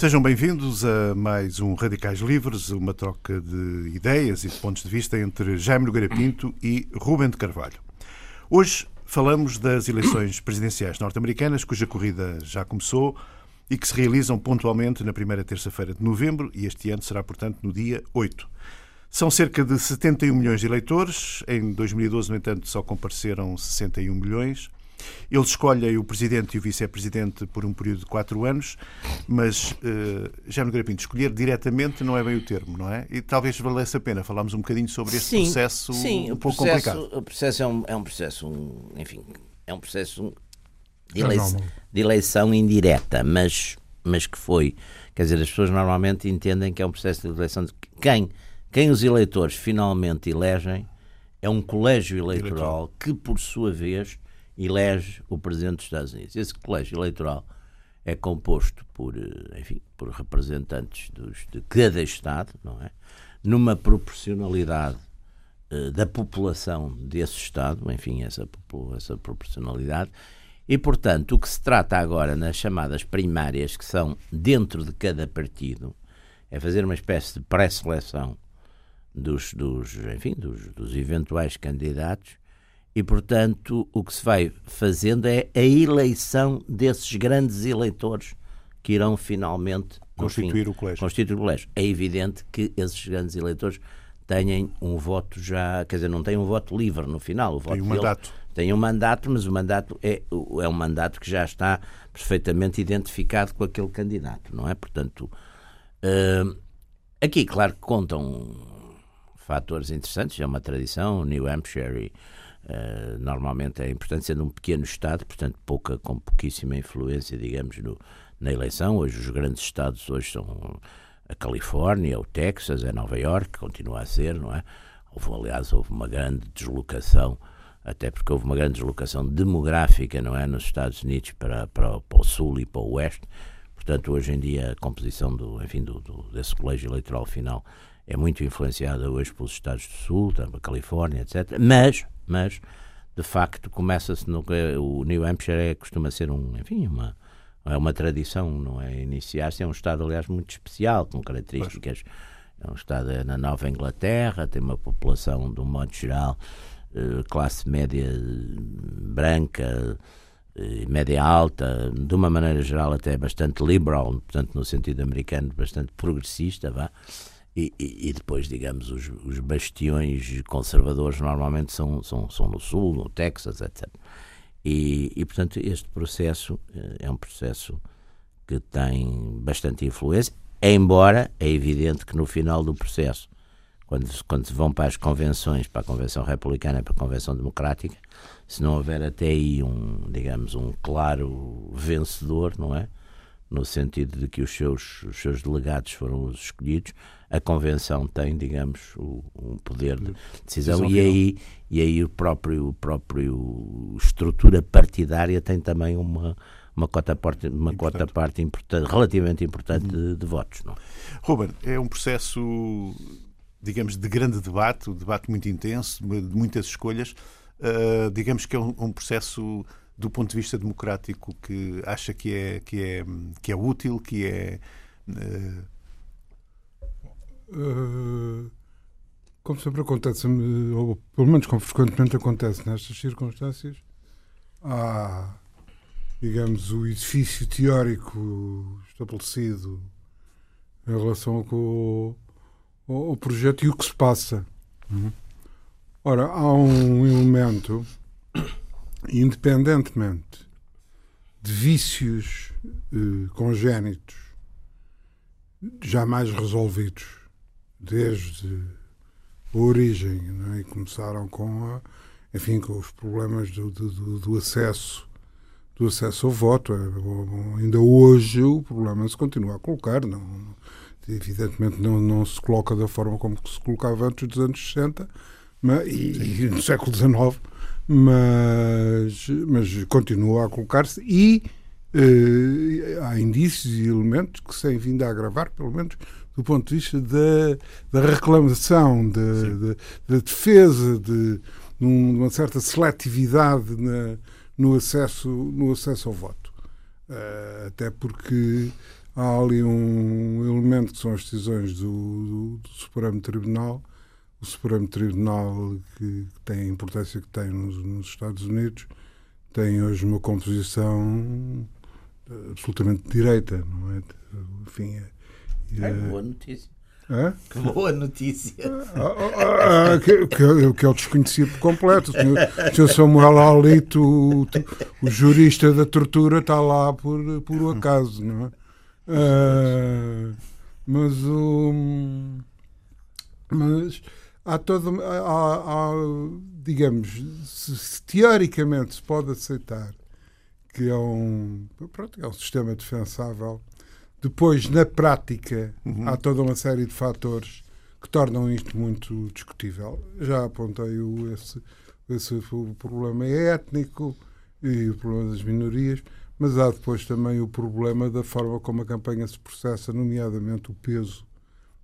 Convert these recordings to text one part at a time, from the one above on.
Sejam bem-vindos a mais um Radicais Livres, uma troca de ideias e de pontos de vista entre Jaime Nogueira Pinto e Rubem de Carvalho. Hoje falamos das eleições presidenciais norte-americanas, cuja corrida já começou e que se realizam pontualmente na primeira terça-feira de novembro e este ano será, portanto, no dia 8. São cerca de 71 milhões de eleitores. Em 2012, no entanto, só compareceram 61 milhões. Eles escolhem o presidente e o vice-presidente por um período de quatro anos, mas uh, já no Grapinto, escolher diretamente não é bem o termo, não é? E talvez valesse a pena falarmos um bocadinho sobre este sim, processo sim, um pouco processo, complicado. O processo é um, é um processo, um, enfim, é um processo de, eleição, de eleição indireta, mas, mas que foi. Quer dizer, as pessoas normalmente entendem que é um processo de eleição de quem, quem os eleitores finalmente elegem é um colégio eleitoral que, por sua vez, elege o presidente dos Estados Unidos. Esse colégio eleitoral é composto por, eh, enfim, por representantes dos, de cada Estado, não é? Numa proporcionalidade uh, da população desse Estado, enfim, essa, essa proporcionalidade. E, portanto, o que se trata agora nas chamadas primárias, que são dentro de cada partido, é fazer uma espécie de pré-seleção dos, dos, enfim, dos, dos eventuais candidatos e, portanto, o que se vai fazendo é a eleição desses grandes eleitores que irão finalmente constituir fim, o colégio. Constituir o colégio. É evidente que esses grandes eleitores têm um voto já, quer dizer, não têm um voto livre no final. O voto tem um mandato. Tem um mandato, mas o mandato é, é um mandato que já está perfeitamente identificado com aquele candidato, não é? Portanto, uh, aqui, claro que contam fatores interessantes, é uma tradição, New Hampshire e Uh, normalmente é importante ser num pequeno Estado, portanto, pouca, com pouquíssima influência, digamos, no, na eleição. Hoje, os grandes Estados hoje são a Califórnia, o Texas, é Nova York, continua a ser, não é? Houve, aliás, houve uma grande deslocação, até porque houve uma grande deslocação demográfica, não é? Nos Estados Unidos para, para, para o Sul e para o Oeste. Portanto, hoje em dia, a composição do, enfim, do, do, desse colégio eleitoral final é muito influenciada hoje pelos Estados do Sul, também a Califórnia, etc. Mas, mas de facto começa-se no o New Hampshire é, costuma ser um enfim uma é uma tradição não é iniciar-se. É um estado aliás muito especial com características. É um estado é na Nova Inglaterra tem uma população de um modo geral eh, classe média branca eh, média alta de uma maneira geral até bastante liberal portanto no sentido americano bastante progressista vá e, e, depois, digamos, os, os, bastiões conservadores normalmente são, são, são no Sul, no Texas, etc. E, e, portanto, este processo eh, é um processo que tem bastante influência, embora é evidente que no final do processo, quando, quando se vão para as convenções, para a Convenção Republicana e para a Convenção Democrática, se não houver até aí um, digamos, um claro vencedor, não é? No sentido de que os seus, os seus delegados foram os escolhidos, a Convenção tem, digamos, o, um poder de decisão, e aí, e aí o próprio, o próprio estrutura partidária tem também uma, uma cota parte, uma cota parte importante, relativamente importante de, de, votos. Não? Ruben, é um processo, digamos, de grande debate, um debate muito intenso, de muitas escolhas. Uh, digamos que é um, um processo do ponto de vista democrático que acha que é, que é, que é útil, que é. Uh... Como sempre acontece, ou pelo menos como frequentemente acontece nestas circunstâncias, há, digamos, o edifício teórico estabelecido em relação com o, ao projeto e o que se passa. Uhum. Ora, há um elemento independentemente de vícios eh, congénitos jamais resolvidos desde a origem, é? e começaram com a, enfim, com os problemas do, do, do, acesso do acesso ao voto. É, ainda hoje o problema se continua a colocar, não, evidentemente não, não se coloca da forma como se colocava antes dos anos 60 mas, e, e no século XIX, mas, mas continua a colocar-se e uh, há indícios e elementos que se têm vindo a agravar, pelo menos do ponto de vista da, da reclamação, da, defesa, de, de, uma certa seletividade na, no, acesso, no acesso ao voto. Uh, até porque há ali um elemento que são as decisões do, do, do Supremo Tribunal. O Supremo Tribunal, que, que tem a importância que tem nos, nos, Estados Unidos, tem hoje uma composição absolutamente de direita, não é? Enfim, é, é, boa notícia. É? Que boa notícia. Ah, ah, ah, que, que, que eu desconhecia por completo. O senhor, o senhor Samuel Alito, o, o, jurista da tortura, está lá por, por acaso, não é? Uh, mas o. mas há todo. Há, há, digamos, se, se, teoricamente se pode aceitar que é um, pronto, é um sistema defensável depois, na prática, uhum. há toda uma série de fatores que tornam isto muito discutível. Já apontei o, esse, esse o problema étnico e o problema das minorias, mas há depois também o problema da forma como a campanha se processa, nomeadamente o peso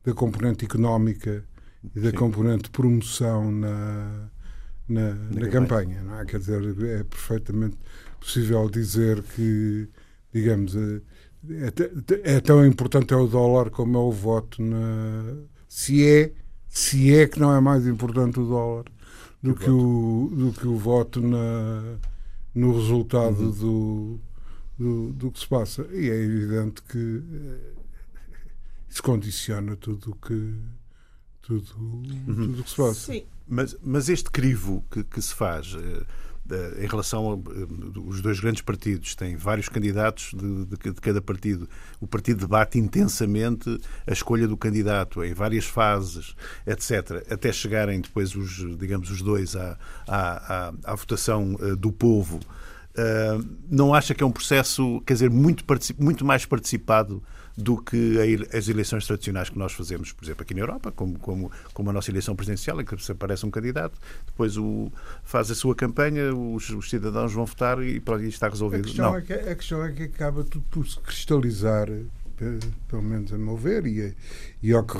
da componente económica e da Sim. componente promoção na, na, na, na campanha. Não é? Quer dizer, é perfeitamente possível dizer que, digamos, é, é, tão importante é o dólar como é o voto na se é se é que não é mais importante o dólar do que, que o do que o voto na no resultado uhum. do, do, do que se passa e é evidente que eh, isso condiciona tudo o que tudo uhum. tudo o que se passa Sim. mas mas este crivo que, que se faz uh, em relação aos dois grandes partidos, têm vários candidatos de, de, de, cada partido. O partido debate intensamente a escolha do candidato em várias fases, etc., até chegarem depois os, digamos, os dois à, à, à, à votação eh, do povo. Uh, não acha que é um processo, quer dizer, muito, muito mais participado do que as eleições tradicionais que nós fazemos, por exemplo, aqui na Europa, como, como, como a nossa eleição presidencial, em que se aparece um candidato, depois o, faz a sua campanha, os, os cidadãos vão votar e pronto, está resolvido. A questão, Não. É que, a questão é que acaba tudo por se cristalizar pelo menos a meu ver, e, e ao que,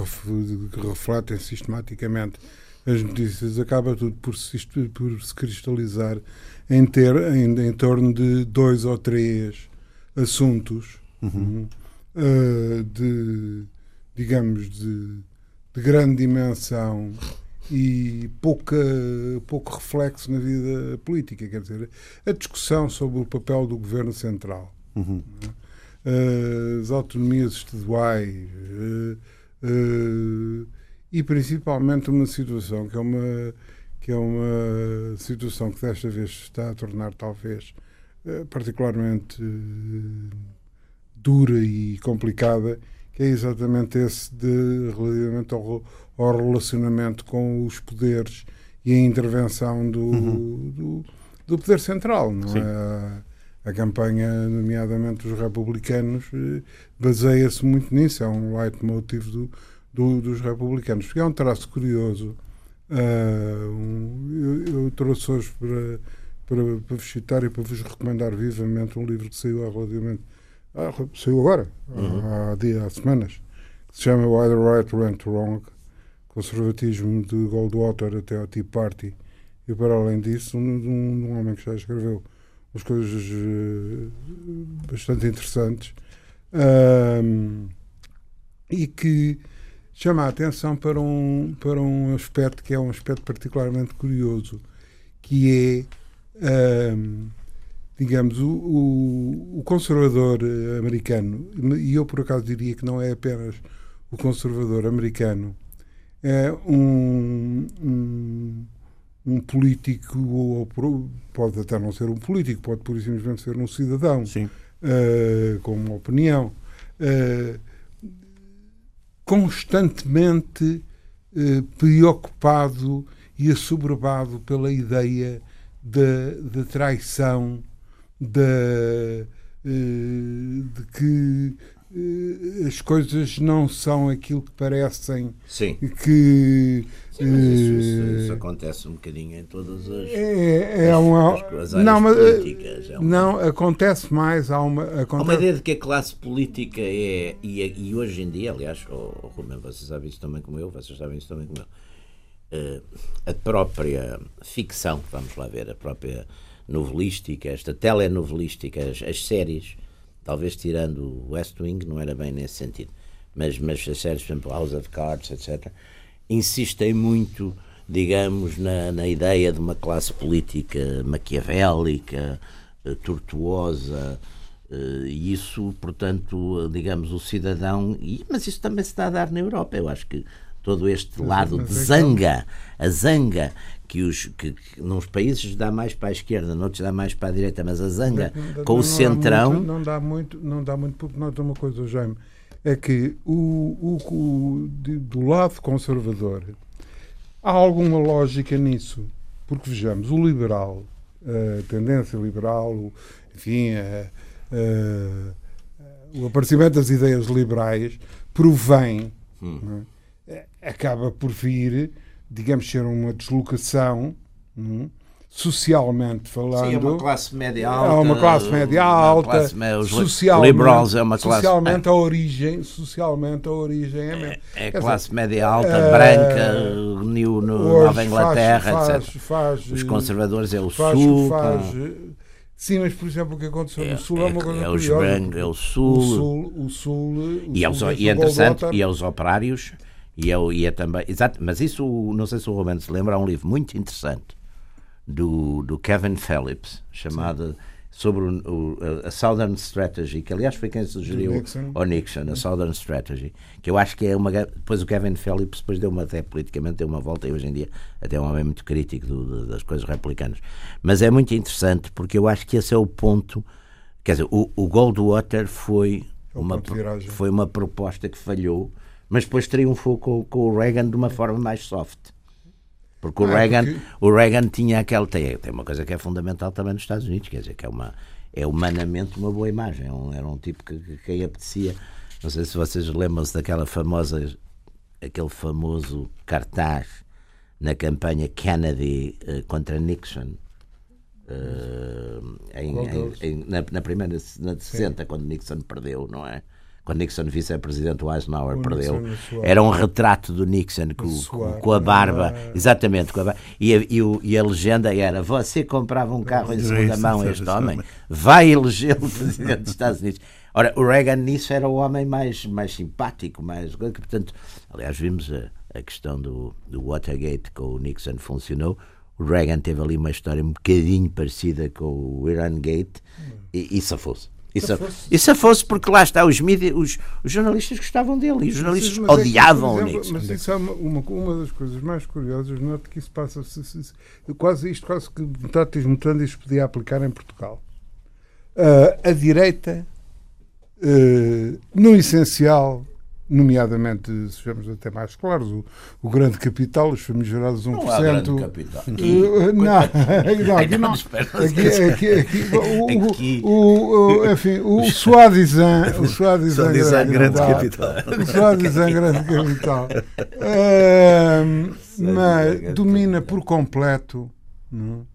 refletem sistematicamente as notícias, acaba tudo por se, por se cristalizar em, ter, em, em torno de dois ou três assuntos uhum. Hum, uh, de, digamos, de, de, grande dimensão e pouca, pouco reflexo na vida política. Quer dizer, a discussão sobre o papel do governo central, uhum. uh, as autonomias estaduais uh, e principalmente uma situação que é uma que é uma situação que desta vez está a tornar talvez particularmente dura e complicada, que é exatamente esse de relativamente ao, ao relacionamento com os poderes e a intervenção do, uhum. do, do, poder central. Não é? a, a, campanha, nomeadamente dos republicanos, eh, baseia-se muito nisso, é um leitmotiv do, do, dos republicanos. Porque é um traço curioso. Uh, um, eu, eu, trouxe hoje para, para, para vos citar e para vos recomendar vivamente um livro que saiu há relativamente ah, saiu agora, uhum. há, dia, há semanas, que se chama Why the Right Went Wrong, conservatismo de Goldwater até ao Tea Party, e para além disso, um, um, um homem que já escreveu umas coisas uh, bastante interessantes um, e que chama a atenção para um, para um aspecto que é um aspecto particularmente curioso, que é um, digamos, o, o, o, conservador eh, americano, e eu por acaso diria que não é apenas o conservador americano, é um, um, um político, ou pode até não ser um político, pode por simplesmente ser um cidadão uh, com uma opinião, uh, constantemente uh, preocupado e assoberbado pela ideia da traição de, eh, de que eh, as coisas não são aquilo que parecem. Sim. Que, Sim, mas isso, isso, isso, acontece um bocadinho em todas as, é, é uma, as, as não, mas, políticas. É uma, não, acontece mais. Há uma, acontece... há uma ideia de que a classe política é. E, e hoje em dia, aliás, oh, oh, Romero, vocês sabem isso também como eu, vocês sabem isso também como eu. Uh, a própria ficção, vamos lá ver, a própria novelística, esta telenovelística, as, as séries, talvez tirando o West Wing, não era bem nesse sentido. Mas, mas as séries, por exemplo, House of Cards, etc., insistem muito, digamos, na, na ideia de uma classe política maquiavélica, eh, tortuosa, eh, e isso, portanto, digamos, o cidadão. Mas isso também se está a dar na Europa. Eu acho que todo este lado de zanga, a zanga que, os, que, que nos países dá mais para a esquerda, noutros dá mais para a direita, mas a zanga Não- com não o dá centrão. muito- não dá muito, não dá muito, porque nota uma coisa, Jaime, é que o, o- o- do lado conservador há alguma lógica nisso, porque vejamos, o liberal, a tendência liberal, enfim, a- a- o aparecimento das ideias liberais provém, não é? acaba por vir, digamos, ser uma deslocação, é? Socialmente falando. Sim, é uma classe média É alta. uma classe média alta, classe média- socialmente, liberals é uma classe. socialmente a origem, socialmente a origem é mesmo. É Quer dizer, classe média alta, eh, branca, New no, Nova Inglaterra, faz, etc. faz, faz, Os conservadores é o faz, Sul. sim, mas por exemplo o que aconteceu É, no Sul é, uma coisa é os brancos, é o o Sul. Sul, o Sul, o E é, Sul e é interessante, e é os operários, e é, e é também. Exato, mas isso, não sei se o Romano se lembra, há um livro muito interessante do, do Kevin Phillips, chamado sobre o, o- a Southern Strategy, que aliás foi quem sugeriu Nixon. ao Nixon, a Southern Strategy, que eu acho que é uma. Depois o Kevin Phillips depois deu uma até politicamente deu uma volta e hoje em dia até é um homem muito crítico do- das coisas republicanas. Mas é muito interessante porque eu acho que esse é o ponto. Quer dizer, o, o Goldwater foi É uma, foi uma proposta que falhou, mas depois triunfou com, com o Reagan de uma forma mais soft. Porque o, Ah, Reagan, porque- o Reagan tinha aquele. Tem, tem uma coisa que é fundamental também nos Estados Unidos, quer dizer, que é, uma, é humanamente uma boa imagem. É era um tipo que, que apetecia. Não sei se vocês lembram-se daquela famosa. aquele famoso cartaz na campanha Kennedy eh, contra Nixon. eh, em- em- em- na, na primeira, na de 60, quando Nixon perdeu, não é? Quando Nixon vice-presidente, o Eisenhower O perdeu. A. Era um retrato do Nixon com, com, com a barba, Ah. exatamente, com a barba. E, a, e, o- e a legenda era: Você comprava um carro em segunda mão, isso, este homem, vai elegê-lo presidente dos Estados Unidos. Ora, o Reagan nisso era o homem mais, mais simpático, mais. Portanto, aliás, vimos a, a questão do, do Watergate com o Nixon funcionou. O Reagan teve ali uma história um bocadinho parecida com o Iran Gate e, e safou-se. E saf- Safou-se. E safou-se porque lá está, os, mídia, os, os jornalistas gostavam dele e os jornalistas Mas é que, odiavam por o exemplo, Nixon. Mas isso é uma, uma, uma das coisas mais curiosas, note que isso passa se- se- se- quase isto quase que mutatis mutandis podia aplicar em Portugal. Ah, a direita, eh, no essencial, nomeadamente, sejamos até mais claros, o, o grande capital, os famigerados 1%. Não há grande capital. Uh, não, aqui não. Aqui, aqui, aqui, o, o- Aqui. enfim, o Suadizan, o Suadizan, Suadizan, grande capital. capital. O Suadizan, grande capital. Ahm, mas grande domina por completo não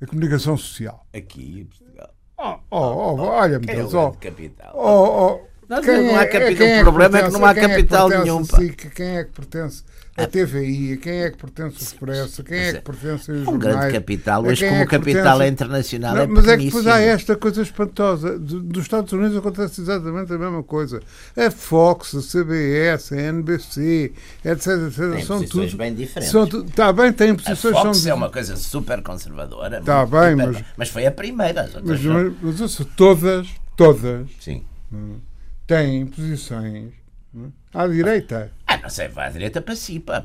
é? a comunicação social. Aqui em Portugal. Oh, oh, oh, olha-me, Quem é oh, grande capital? oh, oh, Não, quem não há é- capital. quem é o problema é que pertence- não há quem é capital pertence nenhum. a. SIC, quem é que pertence a TVI, a quem é que pertence o Expresso, a quem é que pertence os Um grande jornais, capital, a mas quem como é o que capital pertence- é internacional, Não, é mas é que depois há esta coisa espantosa. Do- Dos Estados Unidos acontece exatamente a mesma coisa. A Fox, a CBS, a NBC, etc. etc Tem são posições tudo. bem diferentes. Está bem, têm A posições. Fox são é uma coisa super conservadora. Tá muito bem, hiper- mas- foi a primeira. Mas, mas, mas todas, todas Sim. Têm posições não é? à direita. Ah, não sei, vai à direita para si, pá. É? Ah,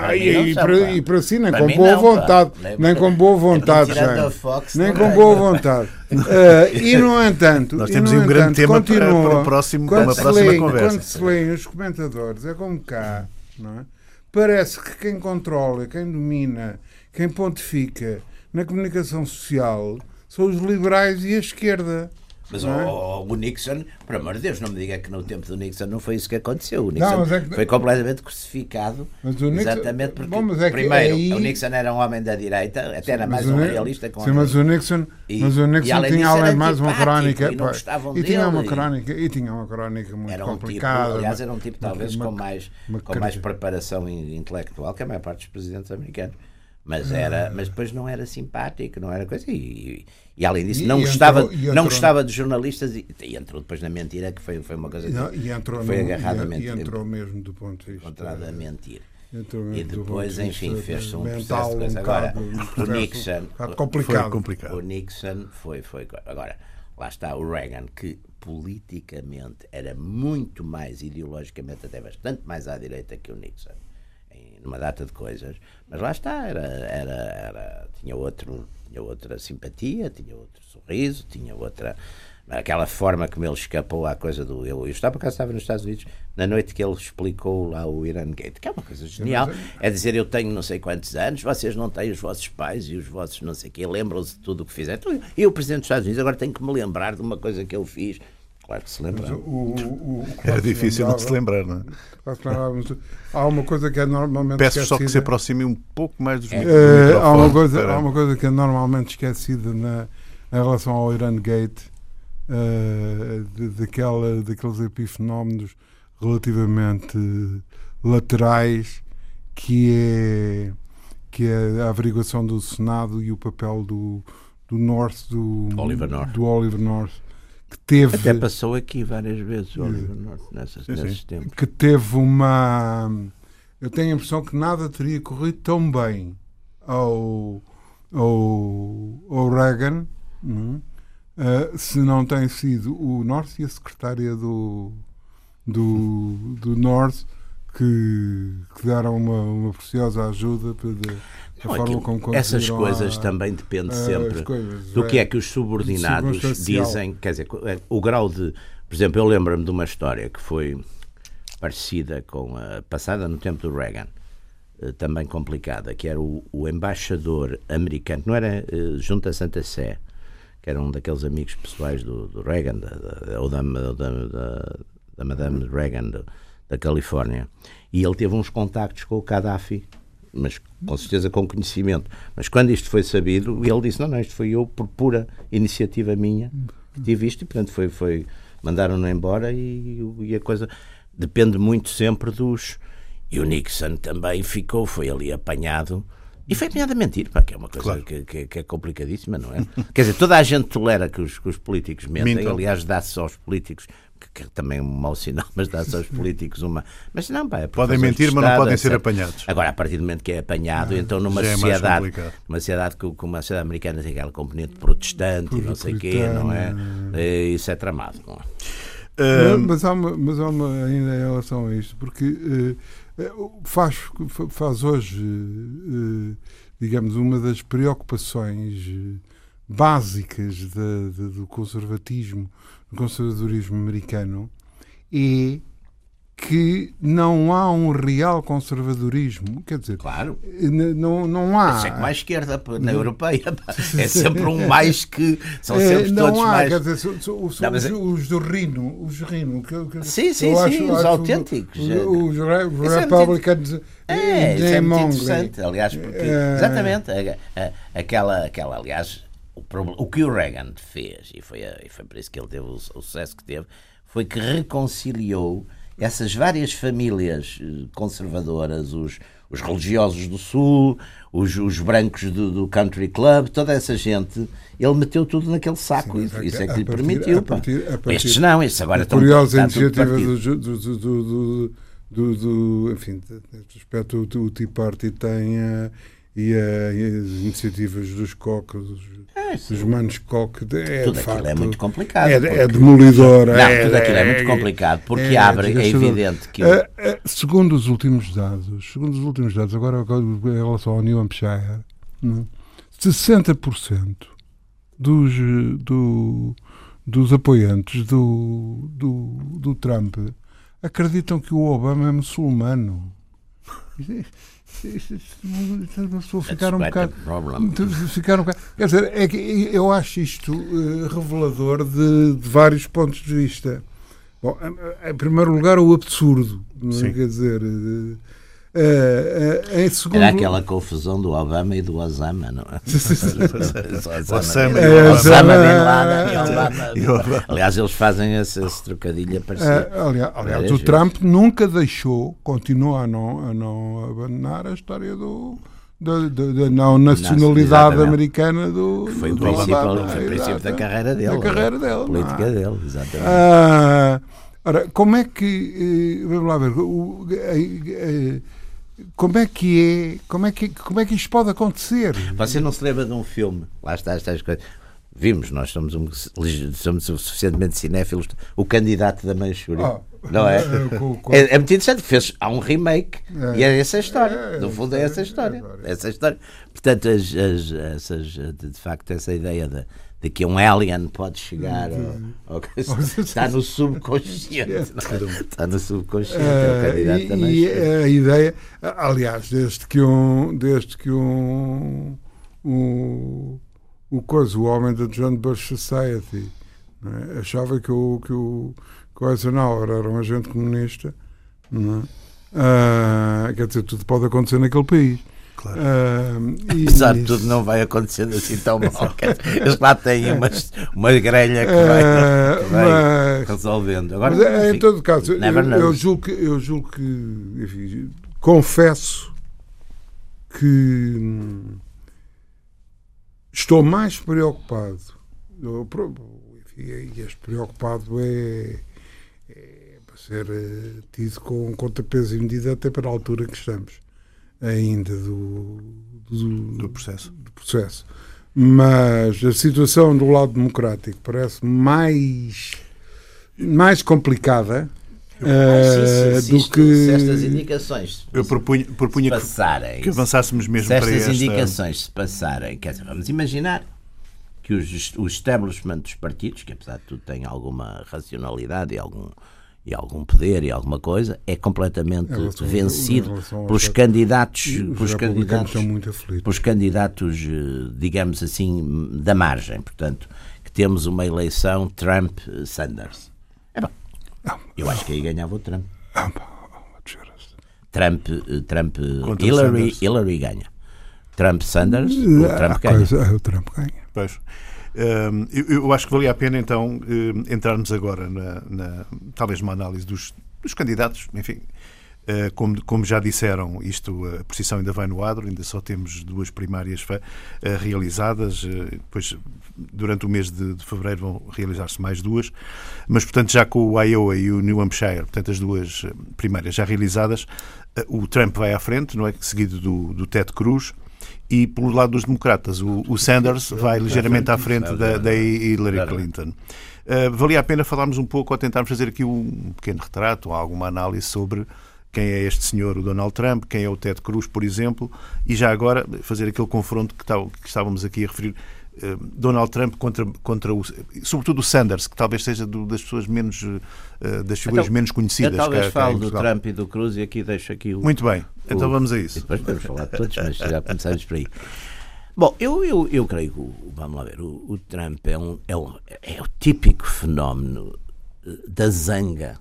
para mim e, não e para, pá. e para si, nem Para com boa não, pá. vontade. Nem- Nem com boa vontade, a Fox, Nem com boa vontade. Eh, e, no entanto, Nós temos um grande tema para- continua, para o próximo- quando uma próxima leem- conversa. Quando se leem os comentadores, é como cá, não é? Parece que quem controla, quem domina, quem pontifica na comunicação social são os liberais e a esquerda. Mas não é? o, o Nixon, por amor de Deus, não me diga que no tempo do Nixon não foi isso que aconteceu. O Nixon mas é que- foi completamente crucificado. Nixon- exatamente porque, Bom, é primeiro, aí- o Nixon era um homem da direita, até era mais Mas um realista com Sim, mas o Nixon, E- mas o Nixon além tinha além mais uma crónica. e não pá, e tinha uma crónica e tinha uma crónica muito Era um complicada. tipo, aliás, era um tipo talvez uma- com mais, uma com mais preparação in- intelectual que a maior parte dos presidentes americanos. Mas, era, mas depois não era simpático, não era coisa. E, e além disso, E- não, e gostava, entrou- e não entrou- gostava de jornalistas e, e entrou depois na mentira, que foi, foi uma coisa que Não, e entrou, foi agarrado a e, e entrou mesmo do ponto de vista. encontrado a mentir. entrou E mesmo do depois, ponto de enfim, fez-se um mental, processo de um Agora, um o Nixon, bocado Foi complicado. complicado. o Nixon foi, foi. Agora, lá está o Reagan, que politicamente era muito mais, ideologicamente, até bastante mais à direita que o Nixon, em numa data de coisas, mas lá está, era, era, era, tinha, outro, tinha outra simpatia, tinha outro sorriso, tinha outra. Aquela forma como ele escapou à coisa do. Eu, eu estava, por acaso, estava nos Estados Unidos na noite que ele explicou lá o Iran Gate, que é uma coisa genial. É dizer, eu tenho não sei quantos anos, vocês não têm os vossos pais e os vossos não sei o quê, lembram-se de tudo o que fizeram. Então, eu, presidente dos Estados Unidos, agora tenho que me lembrar de uma coisa que eu fiz. Claro que se lembra. o- o- o- Era difícil não se lembrar, não é? Há uma coisa que é normalmente Peço só que se esquecida. aproxime um pouco mais dos É. do há, uma coisa, para- há uma coisa que é normalmente esquecida na, em relação ao Iran Gate, eh, de- daquela, daqueles epifenómenos relativamente laterais, que é, que é a averiguação do Senado e o papel do, do North, do Oliver North. do Oliver North, que teve Até passou aqui várias vezes o Oliver North nessas, Sim, sim. nesses tempos. que teve uma. Eu tenho a impressão que nada teria corrido tão bem ao, ao, ao Reagan não? Eh, se não tem sido o North e a secretária do, do, do North que, que deram uma, uma preciosa ajuda para de, Não, aquilo- essas coisas a- também depende sempre coisas, do que é. é que os subordinados dizem. Quer dizer, o grau de. Por exemplo, eu lembro-me de uma história que foi parecida com a passada no tempo do Reagan, eh, também complicada, que era o, o embaixador americano, não era eh, junto a Santa Sé, que era um daqueles amigos pessoais do, do Reagan, da, da, ou da, da, da, da Madame Reagan do- da Califórnia, e ele teve uns contactos com o Gaddafi, mas com certeza com conhecimento. Mas quando isto foi sabido, ele disse: Não, não, isto foi eu por pura iniciativa minha que tive isto, e portanto foi. foi Mandaram-no embora e, e a coisa depende muito sempre dos. E o Nixon também ficou, foi ali apanhado. E foi apanhado a mentir, pá, que é uma coisa Claro. que, que- que é complicadíssima, não é? Quer dizer, toda a gente tolera que os, que os políticos mentem, Mintam. aliás, dá-se aos políticos, que, que também é um mau sinal, mas dá-se aos políticos uma. Mas não, pá, é Podem mentir, mas não podem ser apanhados. Agora, a partir do momento que é apanhado, então numa é sociedade, complicado. uma sociedade que- como a sociedade americana tem aquela componente protestante e não sei o quê, não é? É, Isso é tramado, não é? Ah, Mas, há uma, mas há uma ainda em relação a isto, porque eh, faz, faz hoje, eh, digamos, uma das preocupações básicas da- da- do conservatismo, do conservadorismo americano, é que não há um real conservadorismo. Quer dizer, Claro. não, não há. Isso é como a esquerda na europeia. pá. É sempre um mais que. São É, sempre não todos há, mais. quer dizer, os, Não, mas os- é- os do Rino, os Rino. Que, Sim, sim, sim, os autênticos. Os, os re- Isso é Republicans É, isso é muito interessante. Aliás, porque. É. Exatamente. aquela, aquela, aliás, o, o que o Reagan fez, e foi, e foi por isso que ele teve o, o sucesso que teve, foi que reconciliou essas várias famílias eh, conservadoras, os, os religiosos do Sul, os, os brancos do, do Country Club, toda essa gente, ele meteu tudo naquele saco. Sim, isso, isso é que lhe partir- permitiu. a partir- a partir- Estes não, estes agora A estão curiosa iniciativa do, do, do, do, do, do, do- enfim, neste aspecto o, o Tea Party tem a, e, a, e as iniciativas dos dos, É, dos manos Koch, é, Tudo de aquilo facto, é muito complicado. É, é porque- demolidora. Não, tudo aquilo é muito complicado, porque abre, é evidente que. Eh, eh, segundo os últimos dados, segundo os últimos dados, agora em relação ao New Hampshire, não é? 60% dos, eh, do, dos apoiantes do, do, do Trump acreditam que o Obama é muçulmano. Isto é- isto- isto- isto- Uma pessoa ficar um bocado. Ficar um bocado- Quer dizer, é que eu acho isto eh, revelador de, de vários pontos de vista. Bom, em- primeiro lugar, o absurdo. Não é? Quer dizer, eh, eh, eh, em segundo Era aquela confusão do Obama e do Osama, não é? Osama e Obama. Osama Bin Laden e Obama. Aliás, eles fazem esse, esse trocadilho a aparecer. Eh, aliás, aliás, o vezes. Trump nunca deixou, continua a não, a não abandonar a história do, da, da, da não nacionalidade americana do. Que foi o do princípio, Obama. foi o princípio da carreira dele. Da carreira dele. A não política é? dele, exatamente. Ah, ora, como é que. eh, Vamos lá ver. o- eh, eh, Como é que é. Como é que, como é que isto pode acontecer? Você não se lembra de um filme? Lá está estas coisas. Vimos, nós somos, um, somos suficientemente cinéfilos. O candidato da Manchúria. Ah, não é? é, É, é muito interessante. Fez, há um remake É. e é essa a história. É, no fundo, é essa a história. é, Essa a história. Portanto, as, as- essas, de, de facto, essa ideia de, de que um alien pode chegar ao, ao coisa, está no subconsciente. é? Está no subconsciente. Da e, e Manchúria. a ideia, aliás, desde que um, desde que um, um o coisa, o homem da John Bush Society é? achava que o que o, que o Eisenhower era um agente comunista, é? Ah, quer dizer, tudo pode acontecer naquele país. Claro. Ah, e- Apesar de tudo, não vai acontecendo assim tão mal. Eles lá têm umas, uma grelha que vai, Ah, que vai mas- resolvendo. Agora, Mas, é, em enfim, todo caso, eu, eu julgo que, eu julgo que enfim, confesso que hum, estou mais preocupado. Enfim, e este preocupado é, é para ser eh, tido com contrapeso e medida até para a altura que estamos ainda do, do, do processo. do processo. Mas a situação do lado democrático parece mais, mais complicada eh, Ah, do que. se estas indicações Eu propunha, propunha passarem, que avançássemos mesmo se para estas esta. indicações se passarem, quer dizer, vamos imaginar que os, o establishment dos partidos, que apesar de tudo tem alguma racionalidade e algum, e algum poder e alguma coisa, é completamente relação- vencido relação pelos candidatos, Os pelos republicanos candidatos pelos candidatos, eh, digamos assim, da margem. Portanto, que temos uma eleição Trump-Sanders. É bom. Eu acho que aí ganhava o Trump. Ah, desgraça. Trump, eh, Trump eh, Contra Hillary, Sanders. Hillary ganha. Trump Sanders, o Ah, Trump ganha. coisa- ah, o Trump ganha. Pois. Eu, acho que valia a pena então entrarmos agora na, na- talvez numa análise dos, dos candidatos, enfim. Uh, como, como já disseram, isto a precisão ainda vai no adro, ainda só temos duas primárias uh, realizadas, uh, depois durante o mês de, de fevereiro vão realizar-se mais duas, mas portanto já com o Iowa e o New Hampshire, portanto as duas primárias já realizadas, o Trump vai à frente, não é? Seguido do, do Ted Cruz, e pelo lado dos democratas, o, o Sanders vai ligeiramente à frente da, da Hillary Clinton. Uh, valia a pena falarmos um pouco ou tentarmos fazer aqui um pequeno retrato ou alguma análise sobre quem é este senhor, o Donald Trump, quem é o Ted Cruz, por exemplo, e já agora fazer aquele confronto que, que estávamos aqui a referir. Uh, Donald Trump contra, contra o, sobretudo o Sanders, que talvez seja do- das pessoas menos, uh, das figuras Então, menos conhecidas. Eu talvez em falo do. Trump e do Cruz e aqui deixo aqui o. Muito bem, então o- vamos a isso. depois podemos falar de todos, mas já começamos por aí. Bom, eu, eu, eu creio que, vamos lá ver, o, o Trump é, um, é, um, é o típico fenómeno eh, da zanga,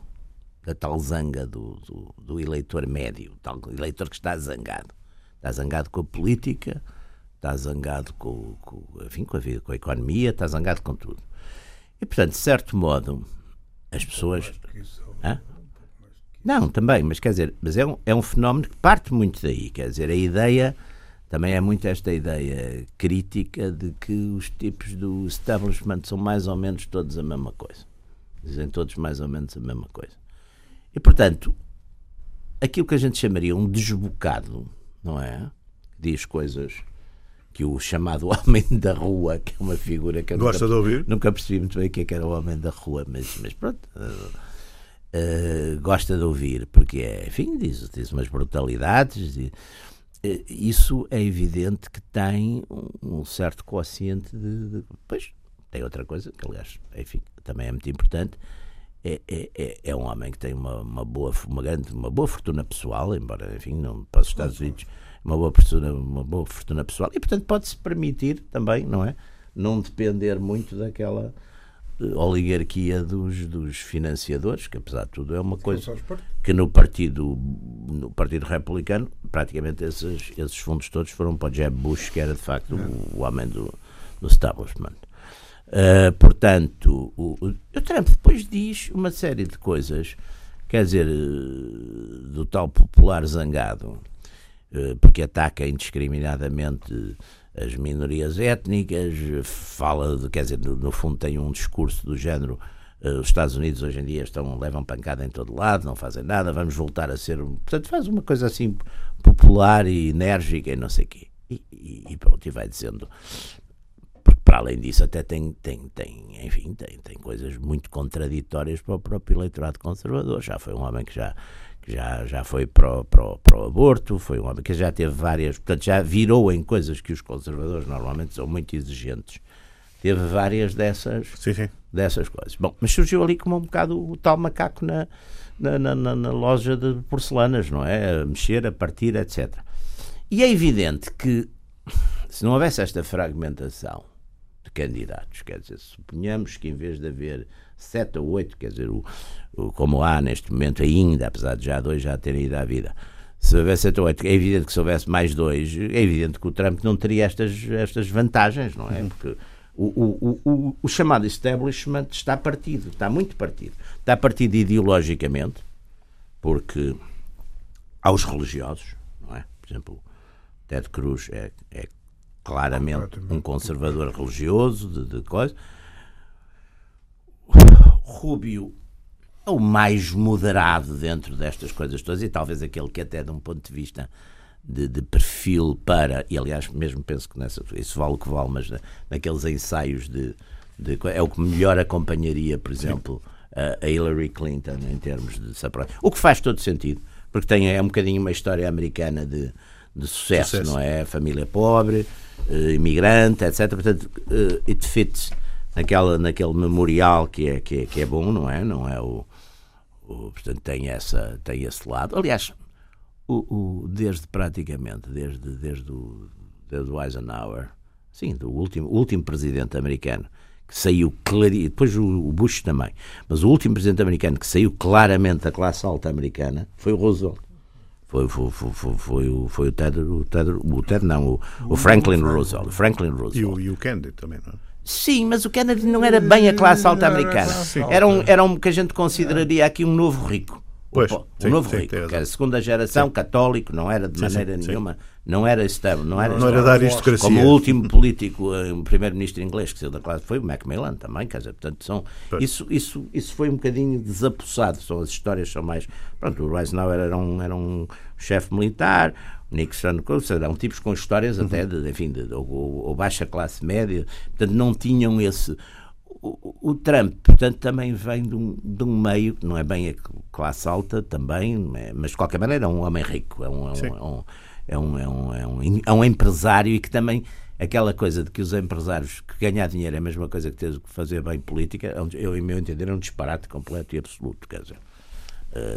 da tal zanga do, do, do eleitor médio, tal eleitor que está zangado. Está zangado com a política, está zangado com, com, enfim, com, a vida, com a economia, está zangado com tudo. E, portanto, de certo modo, as pessoas. Hã? Não, também, mas quer dizer, mas é um, é um fenómeno que parte muito daí. Quer dizer, a ideia também é muito esta ideia crítica de que os tipos do establishment são mais ou menos todos a mesma coisa. Dizem todos mais ou menos a mesma coisa. E portanto, aquilo que a gente chamaria um desbocado, não é? Diz coisas que o chamado homem da rua, que é uma figura que eu Gosta nunca, de ouvir? nunca percebi muito bem o que, é que era o homem da rua, mas, mas pronto. eh, Uh, gosta de ouvir, porque é, enfim, diz, diz umas brutalidades. E, uh, isso é evidente que tem um, um certo quociente de, de. Pois, tem outra coisa, que aliás, enfim, também é muito importante. É, é, é, é um homem que tem uma, uma, boa, uma, grande, uma boa fortuna pessoal, embora, enfim, não para os Estados Unidos, uma boa fortuna, uma boa fortuna pessoal, e portanto pode-se permitir também, não é? Não depender muito daquela oligarquia dos, dos financiadores, que apesar de tudo é uma coisa que no partido no partido republicano praticamente esses, esses fundos todos foram para o Jeb Bush que era de facto o, o homem do, do establishment. Uh, portanto o, o, o Trump depois diz uma série de coisas quer dizer do tal popular zangado porque ataca indiscriminadamente as minorias étnicas, fala de, quer dizer, no, fundo tem um discurso do género os Estados Unidos hoje em dia estão, levam pancada em todo lado, não fazem nada, vamos voltar a ser. Portanto, faz uma coisa assim popular e enérgica e não sei o quê. E, e, e, pronto, e vai dizendo. Porque para além disso, até tem, tem, tem, enfim, tem, tem coisas muito contraditórias para o próprio eleitorado conservador. Já foi um homem que já, já, já foi para o, para o aborto, foi um homem que já teve várias. Portanto, já virou em coisas que os conservadores normalmente são muito exigentes teve várias dessas, sim, sim. dessas coisas. Bom, mas surgiu ali como um bocado o tal macaco na, na, na, na, loja de porcelanas, não é? A mexer, a partir, etc. E é evidente que se não houvesse esta fragmentação de candidatos, quer dizer, suponhamos que em vez de haver sete ou oito, quer dizer, o, o, como há neste momento ainda, apesar de já dois já terem ido à vida, se houvesse sete ou oito, é evidente que se houvesse mais dois, é evidente que o Trump não teria estas, estas vantagens, não é? Uhum. Porque o, o, o, o, chamado establishment está partido, está muito partido. Está partido ideologicamente, porque aos religiosos, não é? Por exemplo, Ted Cruz é, é claramente um conservador religioso de, de coisa. Rubio é o mais moderado dentro destas coisas todas e talvez aquele que até de um ponto de vista de, de, perfil para, e aliás, mesmo penso que nessa, isso vale o que vale, mas na, naqueles ensaios de, de, É o que melhor acompanharia, por exemplo, a, a Hillary Clinton em termos de O que faz todo sentido, porque tem, é um bocadinho uma história americana de, de sucesso, sucesso. não é? Família pobre, uh, imigrante, etc. Portanto, uh, it fits naquela, naquele memorial que é, que, é, que é bom, não é? Não é o, o portanto, tem, essa, tem esse lado. Aliás o, o, desde praticamente, desde, desde, o, desde o Eisenhower, sim, do último, último presidente americano, que saiu clarinho, depois o, o Bush também, mas o último presidente americano que saiu claramente da classe alta americana foi o Roosevelt. Foi, foi, foi, foi, foi, o, foi o Ted, o Ted, o Ted não, o, o Franklin Roosevelt. Franklin Roosevelt. E o, e o Kennedy também, não é? Sim, mas o Kennedy não era bem a classe alta americana. Era um, era um que a gente consideraria aqui um novo rico. Pois, o, sim, novo sim, rico, que era segunda geração, sim. católico, não era de maneira nenhuma, não era externo, não era, não era da aristocracia. Como o último político, eh, o primeiro-ministro inglês que saiu da classe foi o Macmillan também, quer dizer, portanto, são, isso, isso, isso foi um bocadinho desapossado, são as histórias são mais, pronto, o Eisenhower era um, era um chefe militar, o Nixon, eram tipos com histórias até, uhum. de, enfim, de, ou, ou baixa classe média, portanto, não tinham esse o, Trump, portanto, também vem de um, de um meio que não é bem a classe alta também, é, mas de qualquer maneira é um homem rico, é um, é um, é um, é um, é um, é um empresário e que também aquela coisa de que os empresários que ganhar dinheiro é a mesma coisa que ter que fazer bem política, eu, em meu entender, é um disparate completo e absoluto. Quer dizer,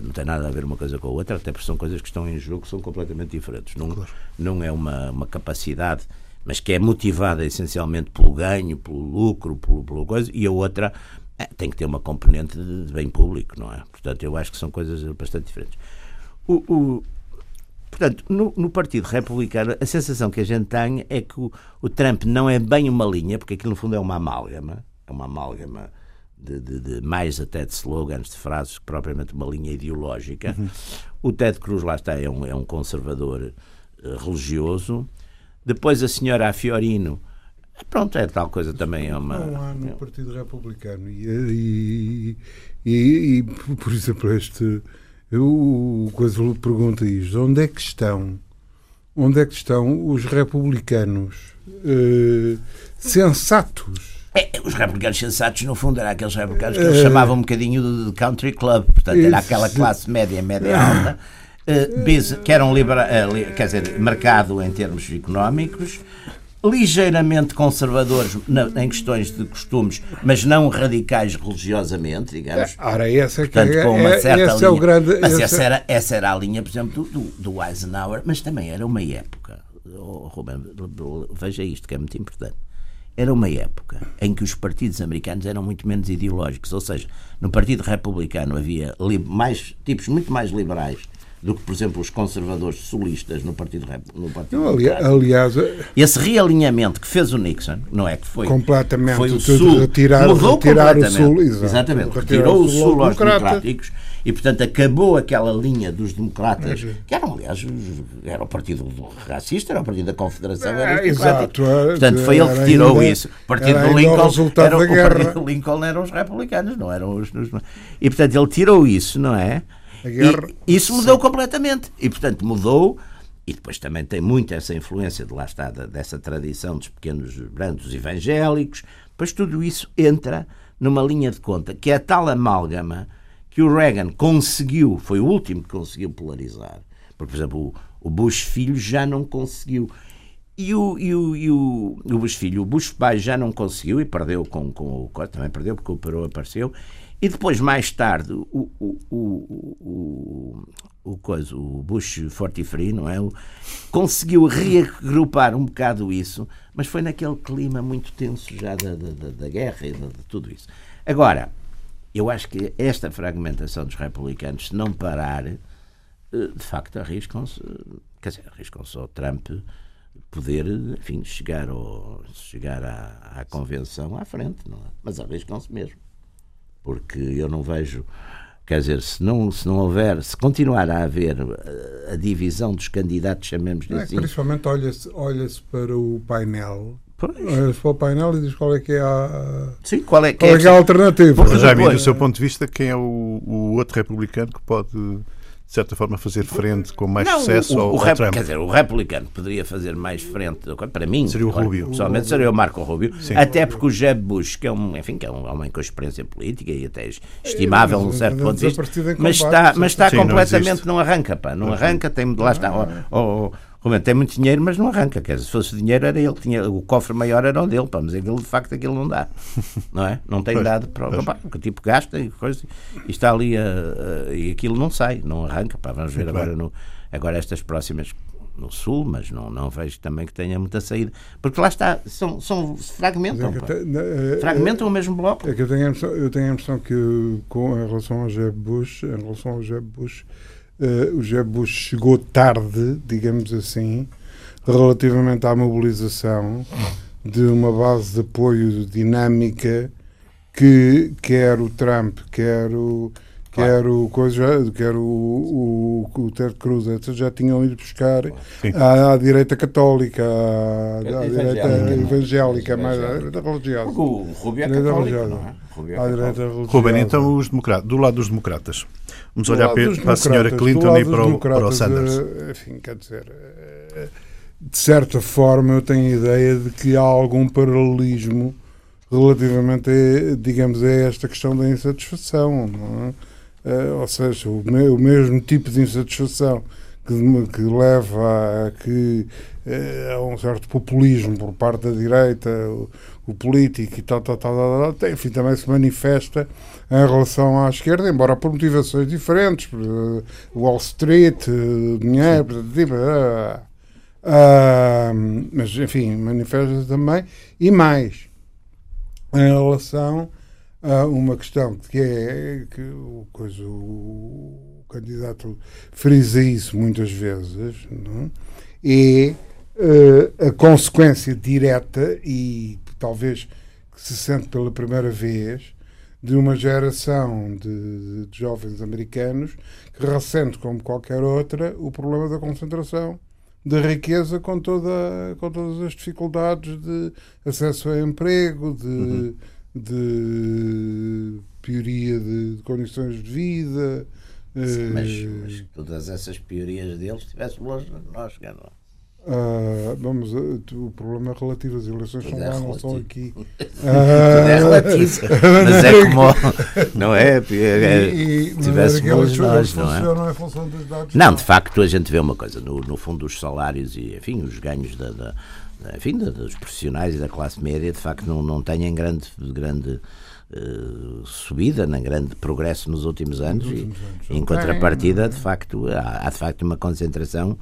não tem nada a ver uma coisa com a outra, até porque são coisas que estão em jogo que são completamente diferentes. Não, claro. não é uma, uma capacidade mas que é motivada essencialmente pelo ganho, pelo lucro, pelo, pelo coisa, e a outra é, tem que ter uma componente de, de, bem público, não é? Portanto, eu acho que são coisas bastante diferentes. O, o portanto, no, no, Partido Republicano, a sensação que a gente tem é que o, o, Trump não é bem uma linha, porque aquilo no fundo é uma amálgama, é uma amálgama de, de, de, mais até de slogans, de frases, que propriamente uma linha ideológica. Uhum. O Ted Cruz, lá está, é um, é um conservador uh, religioso. Depois a senhora Afiorino. Pronto, é tal coisa também. É uma... Não há no Partido Republicano. E, e, e, e por exemplo, este. Eu, coisa pergunta isto: onde é que estão? Onde é que estão os republicanos uh, sensatos? É, os republicanos sensatos, no fundo, eram aqueles republicanos que eles uh, chamavam um bocadinho de country club, portanto, era aquela classe média, média alta, uh, que era um libera, uh, quer dizer, mercado em termos económicos, ligeiramente conservadores na, em questões de costumes, mas não radicais religiosamente, digamos. Ora, essa é Portanto, é, com uma certa esse linha. É o grande, mas esse... essa, era, essa era a linha, por exemplo, do, do Eisenhower, mas também era uma época. Oh, Ruben, veja isto que é muito importante. Era uma época em que os partidos americanos eram muito menos ideológicos, ou seja, no Partido Republicano havia mais tipos muito mais liberais do que, por exemplo, os conservadores solistas no Partido, no partido não, Aliás, esse realinhamento que fez o Nixon, não é que foi completamente foi o Sul, retirar, mudou retirar completamente, o Sul, exato, exatamente, retirou o Sul aos democráticos e, portanto, acabou aquela linha dos democratas, que eram, aliás, era o partido racista, era o partido da Confederação é, Exato. Portanto, foi ele que tirou ainda, isso. O partido do Lincoln era, o partido do Lincoln eram os republicanos, não eram os, os... E, portanto, ele tirou isso, não é? Guerra... E isso mudou Sim. completamente. E, portanto, mudou. E depois também tem muito essa influência de lá está, dessa tradição dos pequenos brandos evangélicos. Pois tudo isso entra numa linha de conta que é a tal amálgama que o Reagan conseguiu, foi o último que conseguiu polarizar. Porque, por exemplo, o Bush filho já não conseguiu. E o, e o, e o, o Bush filho, o Bush pai já não conseguiu e perdeu com, com o também perdeu porque o Perot apareceu e depois, mais tarde, o, o, o, o, coisa, o Bush Fortifree, não é? conseguiu reagrupar um bocado isso, mas foi naquele clima muito tenso já da, da, da guerra e de, de tudo isso. Agora, eu acho que esta fragmentação dos republicanos, se não parar, eh, de facto arriscam-se, quer dizer, arriscam-se ao Trump poder, enfim, chegar, ao, chegar à, à convenção à frente, não é? Mas arriscam-se mesmo porque eu não vejo. Quer dizer, se não, se não houver, se continuar a haver a, a divisão dos candidatos, chamemos-lhe é, assim. Principalmente olha-se olha para o painel Olha-se para o painel e diz qual é que é a, Sim, qual é, qual é, que é a alternativa. Já vi do seu ponto de vista quem é o, o outro republicano que pode de certa forma, fazer frente com mais não, sucesso o, o, ao, ao Trump. Quer dizer, o republicano poderia fazer mais frente, para mim, seria o Rubio. Pessoalmente seria o Marco Rubio, Sim. até porque o Jeb Bush, que é um, enfim, que é um homem com experiência política e até estimável num certo ponto de vista, mas está, mas está Sim, completamente, não, não, arranca, pá, não arranca, tem, lá está, oh, oh, Romano tem muito dinheiro, mas não arranca. Quer dizer, se fosse dinheiro, era ele. Tinha, o cofre maior era o dele. Pá, mas aquilo, de facto, aquilo não dá. Não é? Não tem pois, dado para o o tipo gasta e, coisa, e está ali a, a, e aquilo não sai, não arranca. Pá, vamos ver agora, no, agora estas próximas no sul, mas não, não vejo também que tenha muita saída. Porque lá está, são, são fragmentam. É te, é, fragmentam é, o mesmo bloco. É que eu tenho a impressão, eu tenho a impressão que com, em relação ao Jeb Bush, em relação ao Jeb Bush, uh, o Jeb Bush chegou tarde, digamos assim, relativamente à mobilização de uma base de apoio dinâmica que quer o Trump, quer o quer o, coisa, quer o, o, o Ted Cruz, já tinham ido buscar à, à, direita católica, à, à direita evangélica, mais à direita religiosa. O Rubio é católico, não é? Ruben, então os democratas, do lado dos democratas. Vamos do olhar para, para a senhora Clinton e para o, para o Sanders. Eh, enfim, quer dizer, eh, de certa forma eu tenho a ideia de que há algum paralelismo relativamente, a, digamos, a esta questão da insatisfação. É? Eh, ou seja, o, o mesmo tipo de insatisfação que, que leva a que a um certo populismo por parte da direita, o político e tal, tal, tal, tal, tal, enfim, também se manifesta em relação à esquerda, embora por motivações diferentes, uh, Wall Street, dinheiro, tipo, uh, mas enfim, manifesta também, e mais, em relação a uma questão que é que o, coisa, o candidato frisa isso muitas vezes, não? é a consequência direta e talvez que se sente pela primeira vez de uma geração de, de, jovens americanos que ressente, como qualquer outra, o problema da concentração da riqueza com, toda, com todas as dificuldades de acesso a emprego, de, uhum. De pioria de, de, condições de vida. Sim, mas, eh, mas, todas essas piorias deles estivéssemos nós, não Uh, vamos, uh, o problema é relativo, as eleições são é lá, não são aqui. Uh, é relativo, mas é como. Não é? é, é e, tivéssemos nós, não é? Dados, não, de facto, a gente vê uma coisa: no, no fundo, os salários e, enfim, os ganhos da, da enfim, dos profissionais e da classe média, de facto, não, não têm grande. grande uh, subida, na grande progresso nos últimos anos, nos últimos anos. e, em contrapartida, de facto, há, há, de facto uma concentração,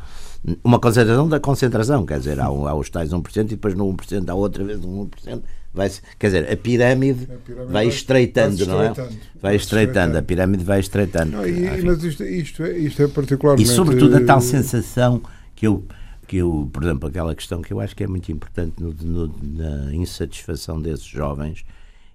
uma concentração da concentração, quer dizer, há, há os tais 1% e depois no 1% há outra vez um 1%. Vai quer dizer, a pirâmide, a pirâmide vai, estreitando, vai não é? Vai, vai estreitando, a pirâmide vai estreitando. Não, e, mas isto, isto, é, isto é particularmente. E sobretudo a tal sensação que eu que eu, por exemplo, aquela questão que eu acho que é muito importante no, no, na insatisfação desses jovens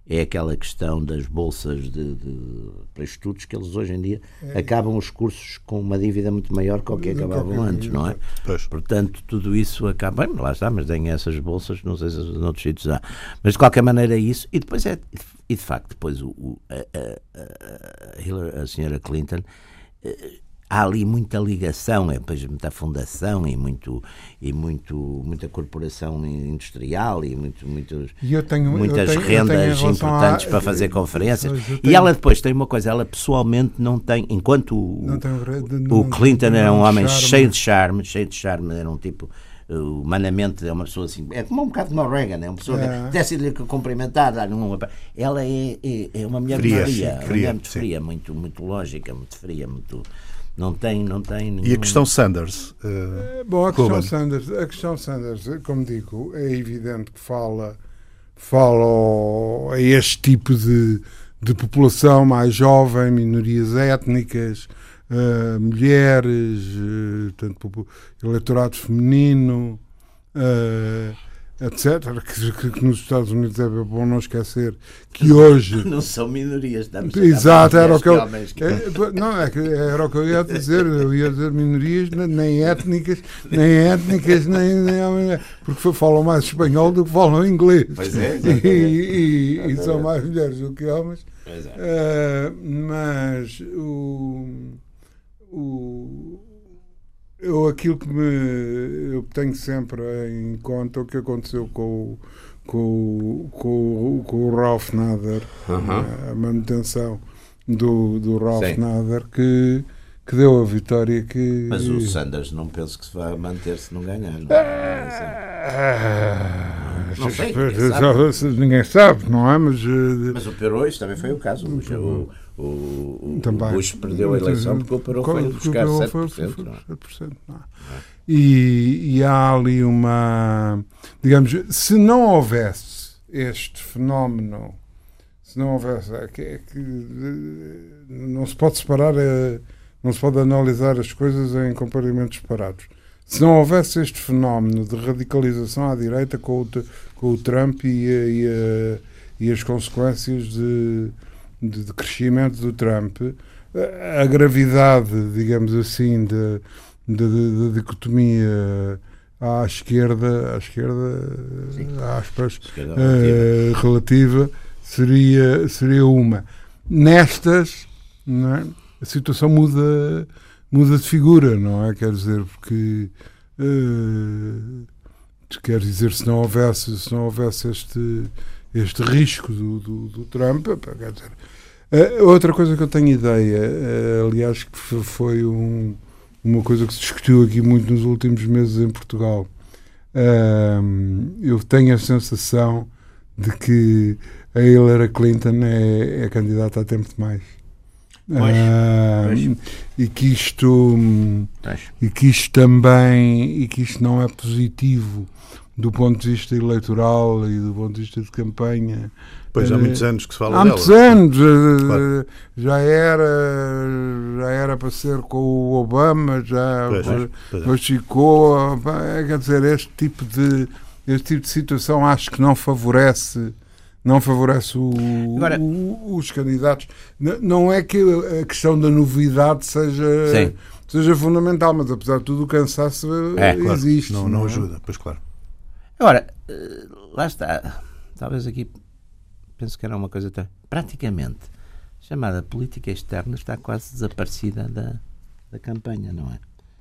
é aquela questão das bolsas de, de, para estudos que eles hoje em dia é. acabam os cursos com uma dívida muito maior que o que acabavam antes, não é? Pois. Portanto, tudo isso acaba. Bem, lá está, mas tem essas bolsas, não sei se noutros sítios há. Mas de qualquer maneira é isso. E depois é. E de facto, depois o, o a, a, a, Hillary, a senhora Clinton eh, há ali muita ligação, é depois muita fundação e muito e muito muita corporação industrial e muito, muitos, e tenho, muitas tenho, rendas importantes a... para fazer conferências. Tenho... E ela depois tem uma coisa, ela pessoalmente não tem, enquanto o, não o Clinton era um homem charme. cheio de charme, cheio de charme, era um tipo uh, humanamente é uma pessoa assim, é como um bocado como o Reagan, é uma pessoa é. que desce-lhe cumprimentar, dar um, ela é, é, é, uma mulher fria, fria, sim, fria, uma mulher muito fria, muito, muito lógica, muito fria, muito não tem, não tem nenhum... E a questão Sanders? Uh, Bom, a questão Sanders, a questão Sanders, como digo, é evidente que fala, fala a este tipo de, de população mais jovem, minorias étnicas, uh, mulheres, uh, tanto eleitorado feminino. Uh, etc. Que, que, nos Estados Unidos é bom não esquecer que hoje. Não são minorias, estamos Exato, era o que eu. É, não, é que era o que eu ia dizer. Eu ia dizer minorias, nem étnicas, nem étnicas, nem. nem porque falam mais espanhol do que falam inglês. Pois é. E, e, e, são mais mulheres do que homens. Pois é. Uh, mas o. o eu aquilo que me eu tenho sempre em conta o que aconteceu com com, com, com o Ralph Nader, uh -huh. a manutenção do, do Ralph Sim. Nader, que, que deu a vitória que. Mas o Sanders não penso que se vai manter se não ganhar. Não, ah, não, sei, ninguém sabe. ninguém sabe, não é? Mas, eh, mas o Perois também foi o caso. O, o, o, Também. o Bush perdeu a eleição porque o Perón foi buscar 7%. Foi, foi, foi, não. 7% não. E, e há ali uma. Digamos, se não houvesse este fenómeno, se não houvesse. É que, é que não se pode separar, é, não se pode analisar as coisas em compartimentos separados. Se não houvesse este fenómeno de radicalização à direita com o, com o Trump e, e, e as consequências de de, de crescimento do Trump, a gravidade, digamos assim, da dicotomia à esquerda, à esquerda, Sim. aspas, esquerda relativa. Uh, relativa. seria, seria uma. Nestas, é? a situação muda, muda de figura, não é? Quer dizer, porque uh, quer dizer, se não houvesse, se não houvesse este, este risco do, do, do Trump, quer dizer, Uh, outra coisa que eu tenho ideia, uh, aliás, que foi um, uma coisa que se discutiu aqui muito nos últimos meses em Portugal, uh, eu tenho a sensação de que a Hillary Clinton é, é candidata a tempo demais. Pois, pois. E que isto pois. e que isto também e que isto não é positivo do ponto de vista eleitoral e do ponto de vista de campanha Pois há muitos anos que se fala há dela. Há muitos anos. Eh, claro. Já era já era para ser com o Obama, já pois, ficou. Eh, quer dizer, este tipo de este tipo de situação acho que não favorece não favorece o, Agora, o, os candidatos. Não é que a questão da novidade seja, seja fundamental, mas apesar de tudo o cansaço é, existe. Claro. Não, não, não é? ajuda, pois claro. Agora, eh, lá está. Talvez aqui penso que era uma coisa tão, praticamente chamada política externa está quase desaparecida da, da campanha, não é?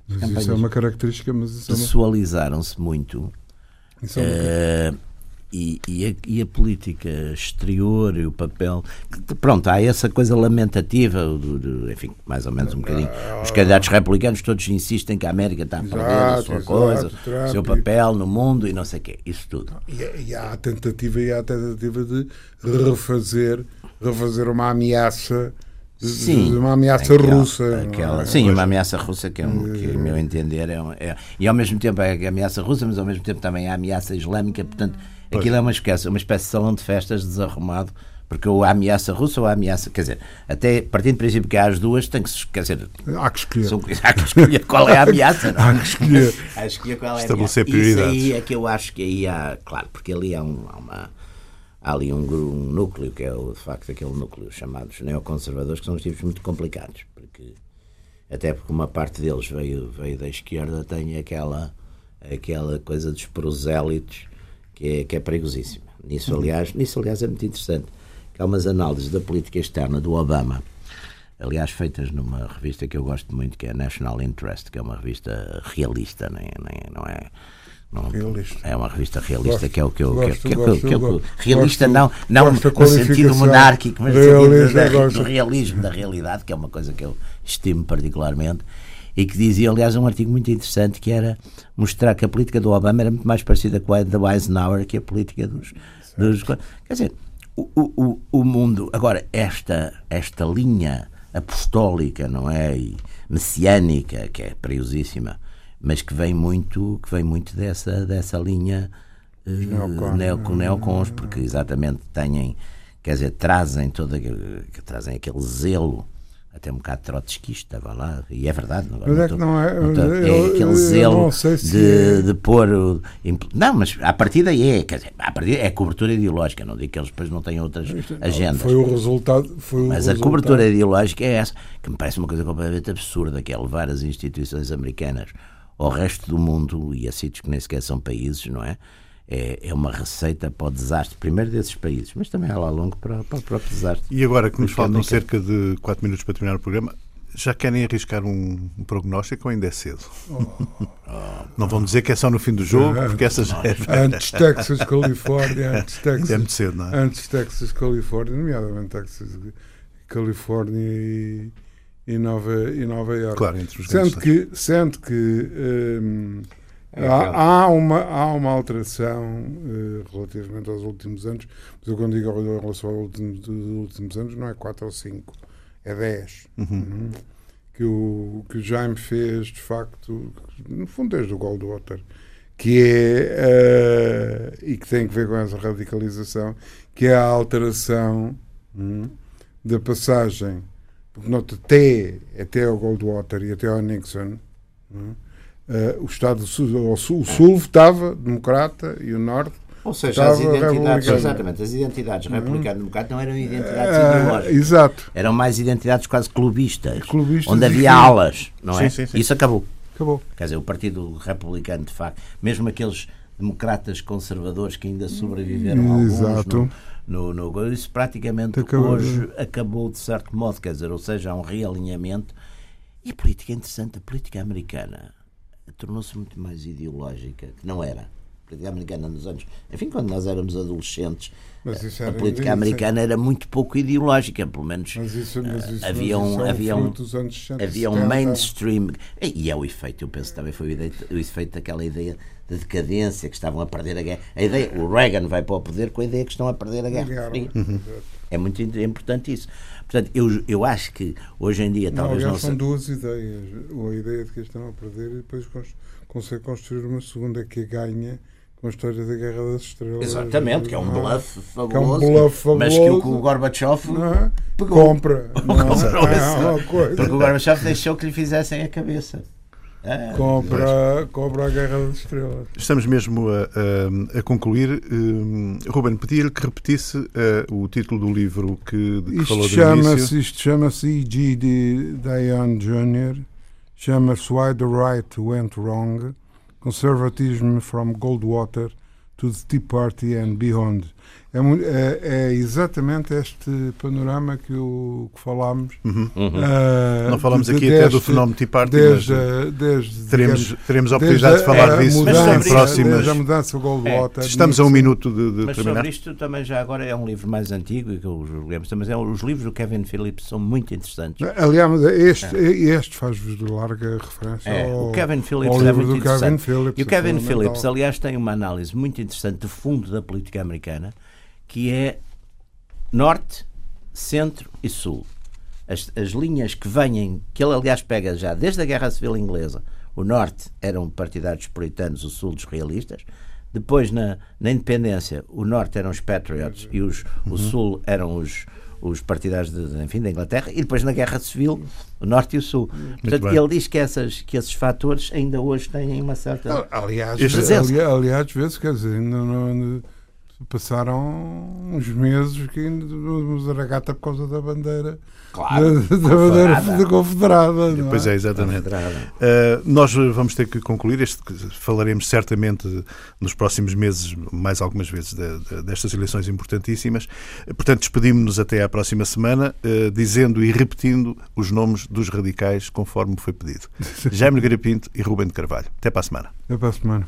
As mas isso é uma característica, mas isso pessoalizaram-se muito. Isso é uma... uh, e, e, a, e, a, política exterior e o papel. Pronto, há essa coisa lamentativa, do, do, enfim, mais ou menos um bocadinho. Os candidatos republicanos todos insistem que a América está a perder a sua exato, coisa, o seu papel no mundo e não sei o quê. Isso tudo. E, e, há a tentativa, e há a tentativa de refazer refazer uma ameaça Sim, uma ameaça aquela- russa. é? aquela- sim, uma ameaça russa que, é um, que, a meu entender, é, um- é- E ao mesmo tempo é a ameaça russa, mas ao mesmo tempo também é a ameaça islâmica. Portanto, aquilo é uma espécie, uma espécie de salão de festas desarrumado. Porque ou a ameaça russa ou a ameaça. Quer dizer, até partindo do princípio que há as duas, tem que se. Quer dizer, Há que escolher. são, há que escolher qual é a ameaça. não é? Há que escolher. Há que escolher qual é a Estabelecer ameaça. Isso prioridades. aí é que eu acho que aí há. Claro, porque ali há, um, há uma. Há ali um, um núcleo, que é o, de facto aquele núcleo chamados neoconservadores, que são uns tipos muito complicados, porque até porque uma parte deles veio, veio da esquerda, tem aquela, aquela coisa dos prosélitos que é, que é perigosíssima. Nisso, aliás, nisso, aliás, é muito interessante. Que há umas análises da política externa do Obama, aliás, feitas numa revista que eu gosto muito, que é National Interest, que é uma revista realista, nem, nem, não é. Não, Realista. É uma revista realista, Gosto, que é o que eu. que- gosto, que, que, gosto, que eu- gosto. realista não, não no sentido monárquico, mas no sentido do realismo, da realidade, que é uma coisa que eu estimo particularmente, e que dizia, aliás, um artigo muito interessante que era mostrar que a política do Obama era muito mais parecida com a da Eisenhower que a política dos. dos quer dizer, o, o, o- mundo. Agora, esta, esta linha apostólica, não é? E messiânica, que é perigosíssima, mas que vem muito, que vem muito dessa, dessa linha eh, neocons, neo- neocons, porque exatamente têm, quer dizer, trazem que trazem aquele zelo, até um bocado trotskista, vá lá, e é verdade. Agora Mas é tô- que não é- tô- eu- é eu- aquele zelo não se de, é. de pôr. o- Não, mas a partida é, quer dizer, a partida é cobertura ideológica, não digo que eles depois não tenham outras agendas. Foi o resultado. Foi o Mas a resultado. cobertura ideológica é essa, que me parece uma coisa completamente absurda, que é levar as instituições americanas ao resto do mundo e a sítios que nem sequer são países, não é? É, é uma receita para o desastre, primeiro desses países, mas também a lá longo para, para o próprio desastre. E agora que nos faltam cerca de 4 minutos para terminar o programa, já querem arriscar um, um prognóstico ou ainda é cedo? Não vão dizer que é só no fim do jogo, porque essa já é. Antes Texas, Califórnia, antes é Texas, muito cedo, não é? antes Texas, Califórnia, nomeadamente Texas, Califórnia e, e Nova, e Nova York. Claro, entre os Sendo que, sendo que hum, É há, aquela- há uma, há uma alteração eh, relativamente aos últimos anos, mas eu quando digo em relação aos últimos, últimos anos não é 4 ou 5, é 10. Uhum. Que, o, que o Jaime fez, de facto, no fundo desde o Goldwater, que é, eh, e que tem que ver com essa radicalização, que é a alteração hum, da passagem, porque nota, até, até ao Goldwater e até ao Nixon, hum, eh, o Estado do Sul, o Sul, o Sul votava democrata e o Norte Ou seja, as identidades, exatamente, as identidades republicano-democrata não eram identidades eh, ideológicas. exato, Eram mais identidades quase clubistas, Clubistas onde havia alas, não é? Sim, sim, sim. Isso acabou. acabou. Quer dizer, o Partido Republicano, de facto, mesmo aqueles democratas conservadores que ainda sobreviveram alguns Exato. no, no, no isso praticamente Acabou. hoje acabou de certo modo, quer dizer, ou seja, há um realinhamento. E a política é interessante, a política americana tornou-se muito mais ideológica, que não era. A política americana nos anos. Enfim, quando nós éramos adolescentes, a política isso- americana era muito pouco ideológica, pelo menos Mas isso, mas isso, havia mas um- é havia um- fruto dos anos 60, havia um 70. mainstream e é o efeito, eu penso também foi o, efeito daquela ideia de decadência que estavam a perder a guerra. A ideia, o Reagan vai para o poder com a ideia que estão a perder a guerra. Exato. É muito é importante isso. Portanto, eu, eu acho que hoje em dia Não, talvez não são se... duas ideias. Ou a ideia de que estão a perder e depois cons- consegue construir uma segunda que ganha com a história da Guerra das Estrelas. Exatamente, que é um Não bluff Que é um fabuloso, bluff mas que o, fabuloso. Gorbachev Não é? pegou. Compra. Não, Comprou é coisa. Porque o Gorbachev deixou que lhe fizessem a cabeça. Ah, Compra, compra a Guerra das Estrelas. Estamos mesmo a, a- a concluir. Hum, Ruben, pedia-lhe que repetisse eh, o título do livro que, de que Isto falou do início. chama-se isto chama-se E.G. de Dion Jr. Chama-se Why the Right Went Wrong. Conservatism from Goldwater to the Tea Party and Beyond. É, é- é exatamente este panorama que, o, que falámos. uhum. ah, Não falamos de- aqui até do deste- fenómeno Tea Party, Desde, mas desde, teremos, digamos, teremos a desde oportunidade de falar disso mudança, em Mas próximas. Desde a mudança Goldwater. Estamos a um minuto de, de Mas terminar. sobre isto também já agora é um livro mais antigo e que os lemos, mas é, os livros do Kevin Phillips são muito interessantes. Aliás, este, este faz-vos de larga referência É, ao, o Kevin Phillips ao é livro muito do Kevin. Phillips. E o Kevin é. Phillips, aliás, tem uma análise muito interessante de fundo da política americana, que é norte, centro e sul. As, as linhas que vêm, que ele aliás pega já desde a Guerra Civil Inglesa, o norte eram partidários puritanos, o sul dos realistas. Depois, na, na independência, o norte eram os patriots e os, o sul eram os, os partidários de, enfim, da Inglaterra. E depois, na Guerra Civil, o norte e o sul. Portanto, bem. ele diz que, essas, que esses fatores ainda hoje têm uma certa. Aliás, ali- aliás, vezes, quer dizer, ainda não- passaram uns meses que ainda nos aragata por causa da bandeira. Claro, da, da bandeira confederada. confederada. não Pois é, exatamente. Uh, nós vamos ter que concluir este, falaremos certamente nos próximos meses, mais algumas vezes, de- de- destas eleições importantíssimas. Portanto, despedimos-nos até à próxima semana, uh, dizendo e repetindo os nomes dos radicais conforme foi pedido. Jaime Nogueira Pinto e Rubem de Carvalho. Até para a semana. É para a semana.